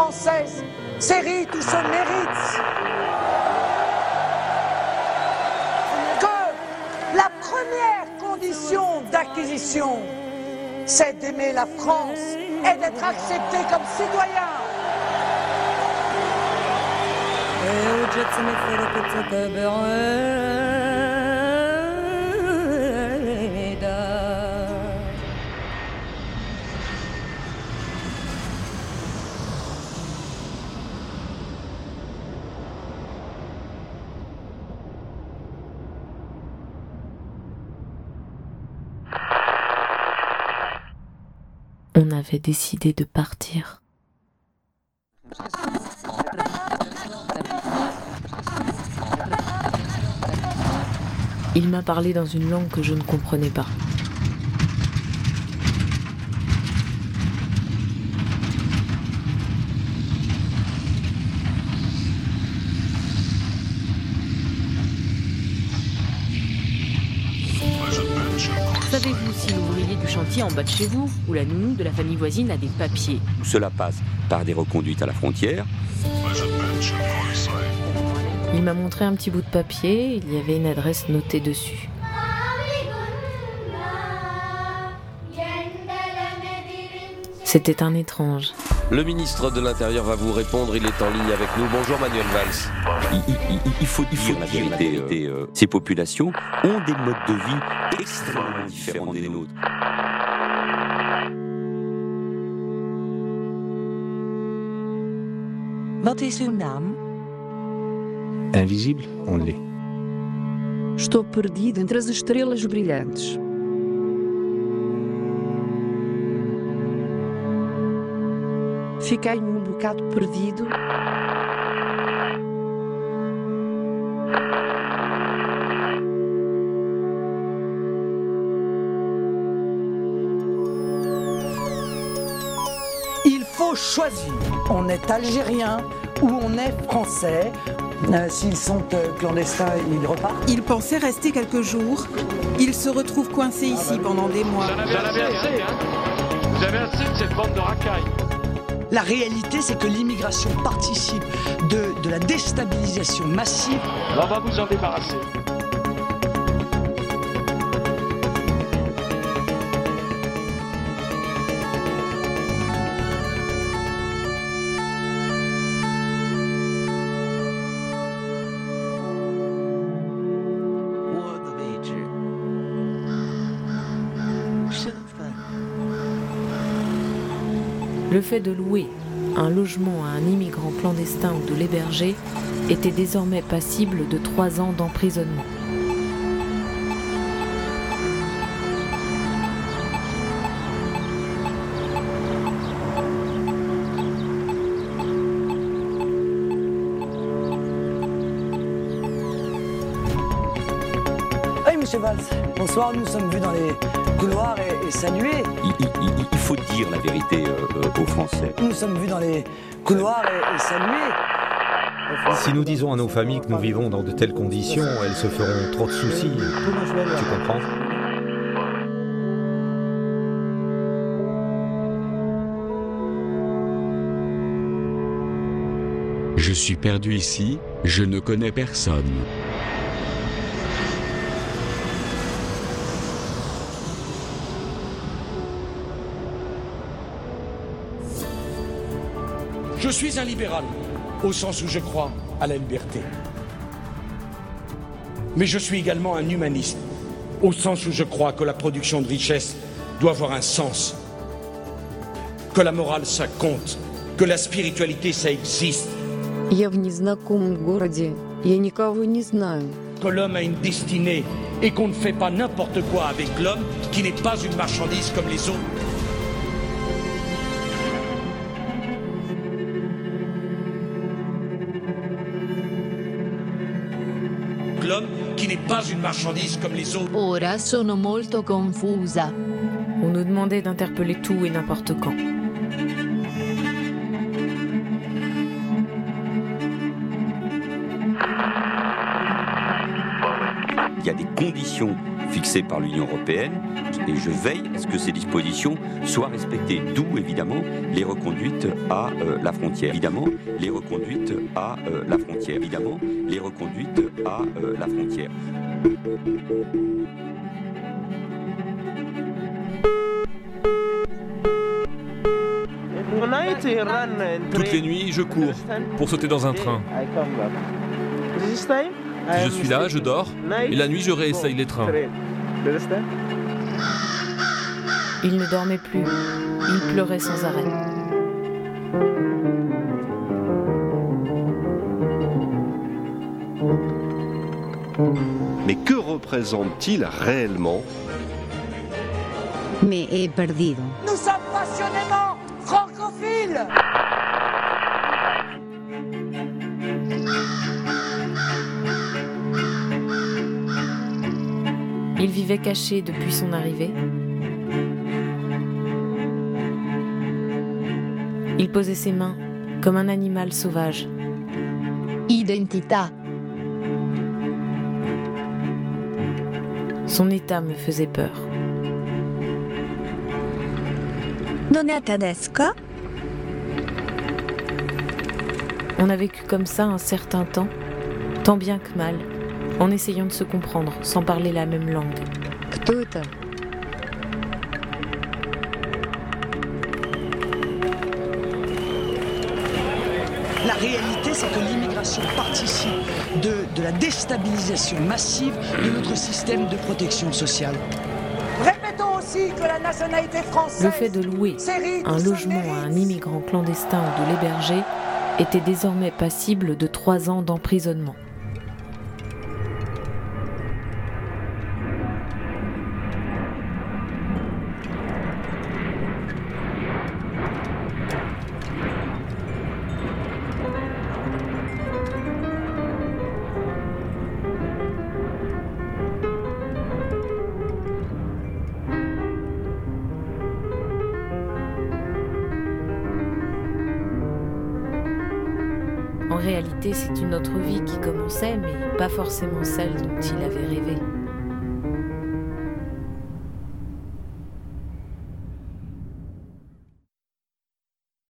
française s'hérite ou se mérite. Que la première condition d'acquisition, c'est d'aimer la France et d'être accepté comme citoyen. On avait décidé de partir. Il m'a parlé dans une langue que je ne comprenais pas. Savez-vous si l'ouvrier du chantier en bas de chez vous ou la nounou de la famille voisine a des papiers Cela passe par des reconduites à la frontière. Il m'a montré un petit bout de papier, il y avait une adresse notée dessus. C'était un étrange. Le ministre de l'Intérieur va vous répondre, il est en ligne avec nous. Bonjour Manuel Valls. Il, il- il- il faut dire la vérité. euh, ces populations ont des modes de vie extrêmement différents des nôtres. Wat is uw naam? Invisible, on l'est. Estou perdido entre as estrelas brilhantes. Fiquei um bocado perdido. Il faut choisir. On est algérien ou on est français. Euh, S'ils sont euh, clandestins, ils repartent. Il pensait rester quelques jours. Il se retrouve coincé ici pendant des mois. Vous en avez assez, hein Vous avez assez de cette bande de racailles. La réalité, c'est que l'immigration participe de, la déstabilisation massive. On va vous en débarrasser. Le fait de louer un logement à un immigrant clandestin ou de l'héberger était désormais passible de trois ans d'emprisonnement. Oui, monsieur Valls. Bonsoir, nous sommes vus dans les couloirs et, et salués. Il, il- il- il faut dire la vérité euh, euh, aux Français. Nous sommes vus dans les couloirs et, et salués. Si nous disons à nos familles que nous vivons dans de telles conditions, elles se feront trop de soucis. Tu comprends? Je suis perdu ici, je ne connais personne. Je suis un libéral, au sens où je crois à la liberté. Mais je suis également un humaniste, au sens où je crois que la production de richesse doit avoir un sens, que la morale ça compte, que la spiritualité ça existe, Я в незнакомом городе. Я никого не знаю. que l'homme a une destinée et qu'on ne fait pas n'importe quoi avec l'homme qui n'est pas une marchandise comme les autres. L'homme qui n'est pas une marchandise comme les autres. Ora sono molto confusa. On nous demandait d'interpeller tout et n'importe quand. Il y a des conditions fixées par l'Union européenne et je veille à ce que ces dispositions soient respectées, d'où évidemment les reconduites à euh, la frontière. Évidemment, les reconduites à euh, la frontière. Évidemment, les reconduites à euh, la frontière. Toutes les nuits, je cours pour sauter dans un train. Si je suis là, je dors, et la nuit, je réessaye les trains. Il ne dormait plus, il pleurait sans arrêt. Mais que représente-t-il réellement? Me he perdido. Nous sommes passionnément francophiles Il vivait caché depuis son arrivée. Il posait ses mains comme un animal sauvage. Identità. Son état me faisait peur. On a vécu comme ça un certain temps, tant bien que mal, en essayant de se comprendre sans parler la même langue. La réalité, c'est que l'immigration participe de, de la déstabilisation massive de notre système de protection sociale. Répétons aussi que la nationalité française... Le fait de louer un logement à un immigrant clandestin ou de l'héberger était désormais passible de trois ans d'emprisonnement. Réalité, c'est une autre vie qui commençait, mais pas forcément celle dont il avait rêvé.